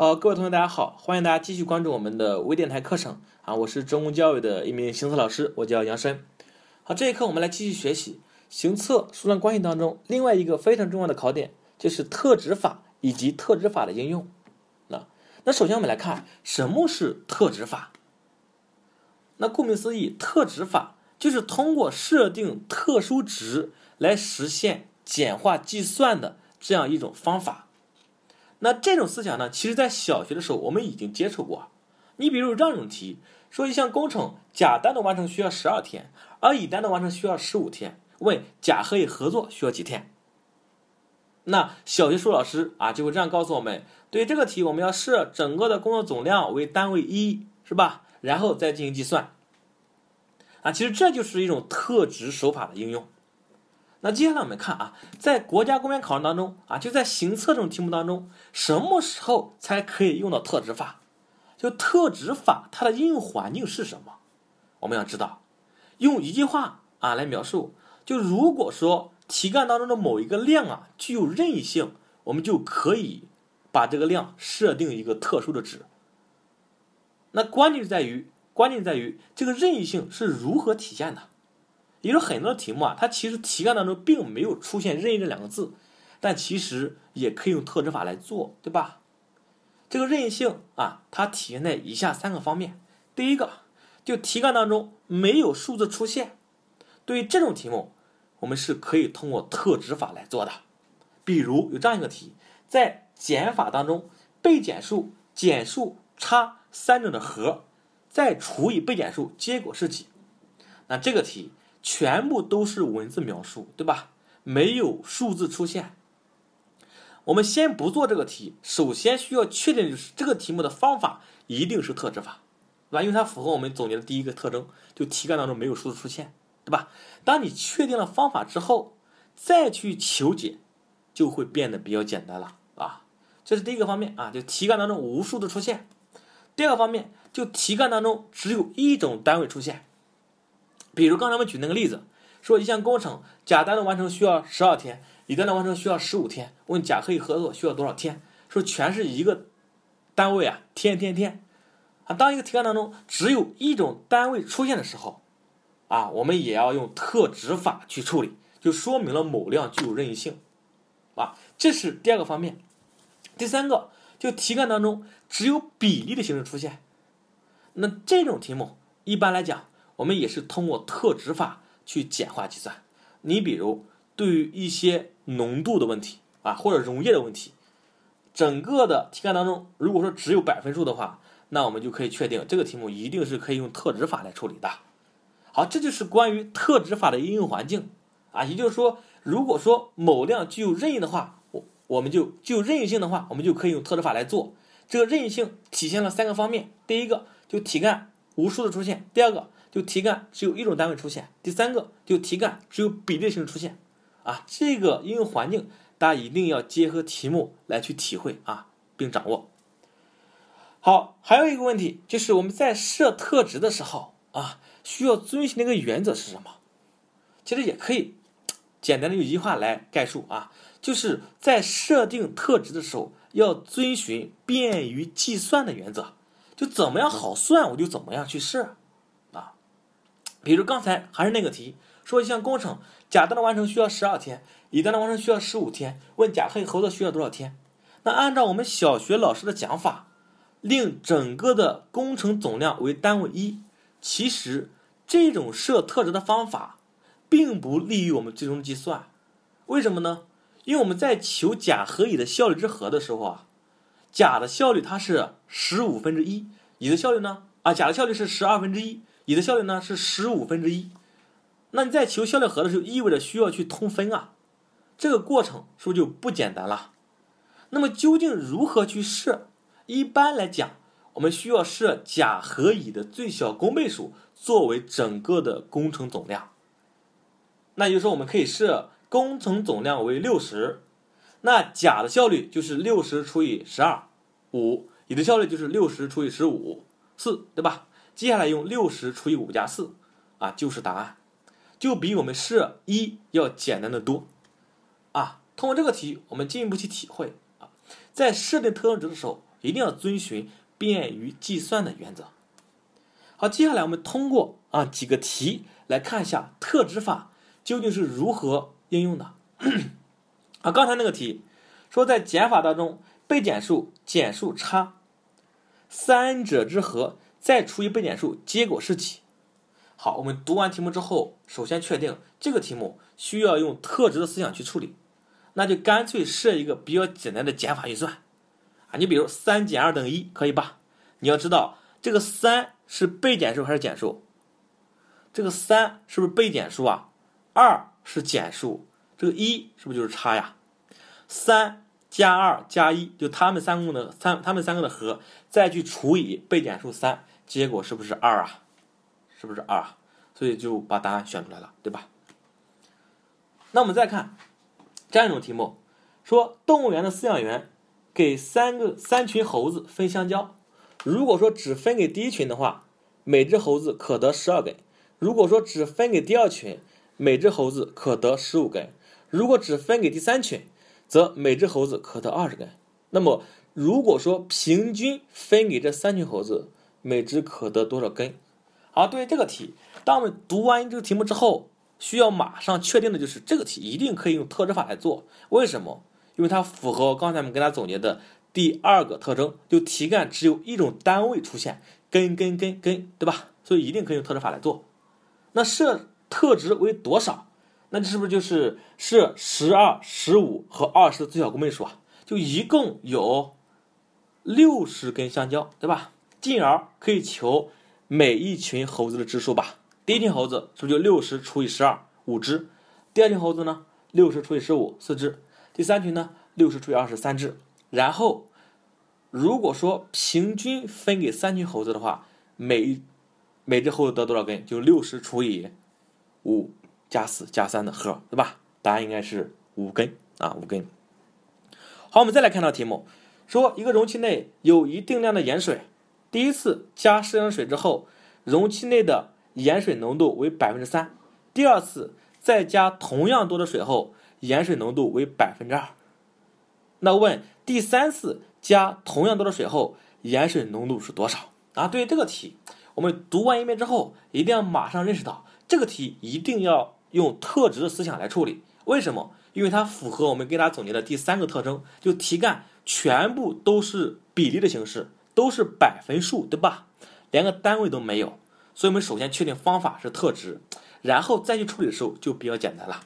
好，各位同学，大家好，欢迎大家继续关注我们的微电台课程啊！我是中公教育的一名行测老师，我叫杨申。好，这一课我们来继续学习行测数量关系当中另外一个非常重要的考点，就是特指法以及特指法的应用。那那首先我们来看什么是特指法。那顾名思义，特指法就是通过设定特殊值来实现简化计算的这样一种方法。那这种思想呢，其实在小学的时候我们已经接触过。你比如这样一种题，说一项工程甲单独完成需要十二天，而乙单独完成需要十五天，问甲和乙合作需要几天？那小学数学老师啊就会这样告诉我们：对这个题，我们要设整个的工作总量为单位一，是吧？然后再进行计算。啊，其实这就是一种特值手法的应用。那接下来我们看啊，在国家公务员考试当中啊，就在行测这种题目当中，什么时候才可以用到特指法？就特指法它的应用环境是什么？我们要知道，用一句话啊来描述，就如果说题干当中的某一个量啊具有任意性，我们就可以把这个量设定一个特殊的值。那关键在于，关键在于这个任意性是如何体现的？也就很多题目啊，它其实题干当中并没有出现“任意”这两个字，但其实也可以用特指法来做，对吧？这个任意性啊，它体现在以下三个方面。第一个，就题干当中没有数字出现，对于这种题目，我们是可以通过特指法来做的。比如有这样一个题，在减法当中，被减数、减数、差三者的和，再除以被减数，结果是几？那这个题。全部都是文字描述，对吧？没有数字出现。我们先不做这个题，首先需要确定的就是这个题目的方法一定是特指法，对吧？因为它符合我们总结的第一个特征，就题干当中没有数字出现，对吧？当你确定了方法之后，再去求解，就会变得比较简单了啊。这是第一个方面啊，就题干当中无数字出现。第二个方面，就题干当中只有一种单位出现。比如刚才我们举那个例子，说一项工程甲单独完成需要十二天，乙单独完成需要十五天，问甲可以合作需要多少天？说全是一个单位啊，天天天啊。当一个题干当中只有一种单位出现的时候，啊，我们也要用特指法去处理，就说明了某量具有任意性，啊，这是第二个方面。第三个，就题干当中只有比例的形式出现，那这种题目一般来讲。我们也是通过特值法去简化计算。你比如对于一些浓度的问题啊，或者溶液的问题，整个的题干当中，如果说只有百分数的话，那我们就可以确定这个题目一定是可以用特值法来处理的。好，这就是关于特值法的应用环境啊。也就是说，如果说某量具有任意的话，我我们就具有任意性的话，我们就可以用特值法来做。这个任意性体现了三个方面：第一个，就题干无数的出现；第二个，就题干只有一种单位出现，第三个就题干只有比例型出现，啊，这个应用环境大家一定要结合题目来去体会啊，并掌握。好，还有一个问题就是我们在设特值的时候啊，需要遵循的一个原则是什么？其实也可以简单的用一句话来概述啊，就是在设定特值的时候要遵循便于计算的原则，就怎么样好算我就怎么样去设。比如刚才还是那个题，说一项工程，甲单的完成需要十二天，乙单的完成需要十五天，问甲和乙合作需要多少天？那按照我们小学老师的讲法，令整个的工程总量为单位一。其实这种设特值的方法，并不利于我们最终计算。为什么呢？因为我们在求甲和乙的效率之和的时候啊，甲的效率它是十五分之一，乙的效率呢？啊，甲的效率是十二分之一。乙的效率呢是十五分之一，那你在求效率和的时候，意味着需要去通分啊，这个过程是不是就不简单了？那么究竟如何去设？一般来讲，我们需要设甲和乙的最小公倍数作为整个的工程总量。那也就是说，我们可以设工程总量为六十，那甲的效率就是六十除以十二五，乙的效率就是六十除以十五四，对吧？接下来用六十除以五加四，啊，就是答案，就比我们设一要简单的多，啊，通过这个题，我们进一步去体会啊，在设定特征值的时候，一定要遵循便于计算的原则。好，接下来我们通过啊几个题来看一下特值法究竟是如何应用的。啊，刚才那个题说在减法当中，被减数减数差，三者之和再除以被减数，结果是几？好，我们读完题目之后，首先确定这个题目需要用特值的思想去处理，那就干脆设一个比较简单的减法运算啊。你比如三减二等于一，可以吧？你要知道这个三是被减数还是减数？这个三是不是被减数啊？二是减数，这个一是不是就是差呀？三加二加一，就它们三个的三，它们三个的和，再去除以被减数三，结果是不是二啊？是不是二？所以就把答案选出来了，对吧？那我们再看这样一种题目，说动物园的饲养员给三个三群猴子分香蕉，如果说只分给第一群的话，每只猴子可得十二根；如果说只分给第二群，每只猴子可得十五根；如果只分给第三群，则每只猴子可得二十根。那么如果说平均分给这三群猴子，每只可得多少根？好，对于这个题，当我们读完这个题目之后，需要马上确定的就是这个题一定可以用特征法来做。为什么？因为它符合刚才我们跟大家总结的第二个特征，就题干只有一种单位出现，根根根根，对吧？所以一定可以用特征法来做。那设特值为多少？那这是不是就是设十二、十五和二十的最小公倍数啊？就一共有六十根香蕉，对吧？进而可以求。每一群猴子的只数吧，第一群猴子是不是就六十除以十二五只？第二群猴子呢，六十除以十五四只？第三群呢，六十除以二十三只？然后，如果说平均分给三群猴子的话，每每只猴子得多少根？就六十除以五加四加三的和，对吧？答案应该是五根啊，五根。好，我们再来看到题目，说一个容器内有一定量的盐水。第一次加适量水之后，容器内的盐水浓度为百分之三。第二次再加同样多的水后，盐水浓度为百分之二。那问第三次加同样多的水后，盐水浓度是多少？啊，对于这个题，我们读完一遍之后，一定要马上认识到这个题一定要用特值的思想来处理。为什么？因为它符合我们给大家总结的第三个特征，就题干全部都是比例的形式。都是百分数，对吧？连个单位都没有，所以我们首先确定方法是特值，然后再去处理的时候就比较简单了。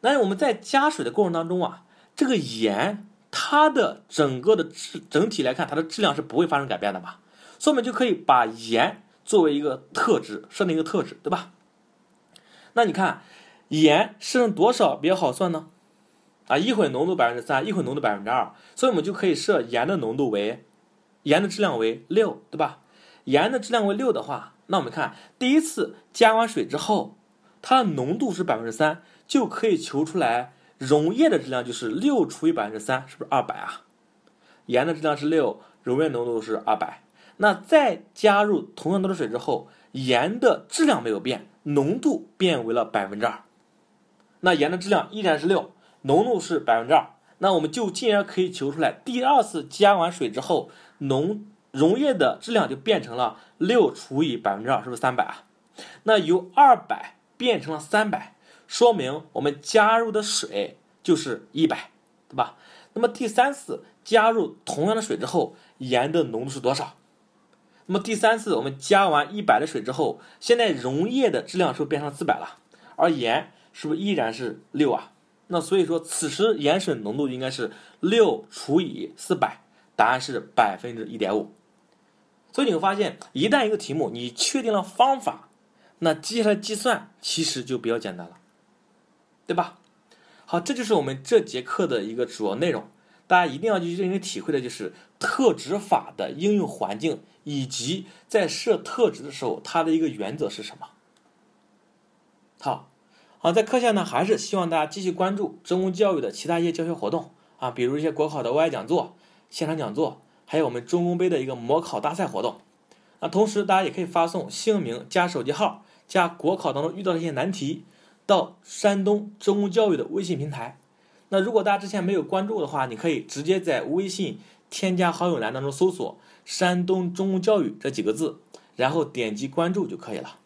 那我们在加水的过程当中啊，这个盐它的整个的质整体来看，它的质量是不会发生改变的嘛，所以我们就可以把盐作为一个特值，设定一个特值，对吧？那你看盐剩多少比较好算呢？啊，一会浓度百分之三，一会浓度百分之二，所以我们就可以设盐的浓度为。盐的质量为六，对吧？盐的质量为六的话，那我们看第一次加完水之后，它的浓度是百分之三，就可以求出来溶液的质量就是六除以百分之三，是不是二百啊？盐的质量是六，溶液浓度是二百。那再加入同样多的水之后，盐的质量没有变，浓度变为了百分之二。那盐的质量依然是六，浓度是百分之二。那我们就进而可以求出来，第二次加完水之后，浓溶液的质量就变成了六除以百分之二，是不是三百啊？那由二百变成了三百，说明我们加入的水就是一百，对吧？那么第三次加入同样的水之后，盐的浓度是多少？那么第三次我们加完一百的水之后，现在溶液的质量是不是变成四百了？而盐是不是依然是六啊？那所以说，此时盐水浓度应该是六除以四百，答案是百分之一点五。所以你会发现，一旦一个题目你确定了方法，那接下来计算其实就比较简单了，对吧？好，这就是我们这节课的一个主要内容。大家一定要去认真体会的就是特值法的应用环境，以及在设特值的时候，它的一个原则是什么。好。好，在课下呢，还是希望大家继续关注中公教育的其他一些教学活动啊，比如一些国考的外讲座、现场讲座，还有我们中公杯的一个模考大赛活动。那同时，大家也可以发送姓名加手机号加国考当中遇到的一些难题到山东中公教育的微信平台。那如果大家之前没有关注的话，你可以直接在微信添加好友栏当中搜索“山东中公教育”这几个字，然后点击关注就可以了。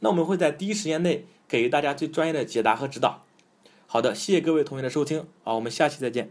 那我们会在第一时间内给予大家最专业的解答和指导。好的，谢谢各位同学的收听，啊，我们下期再见。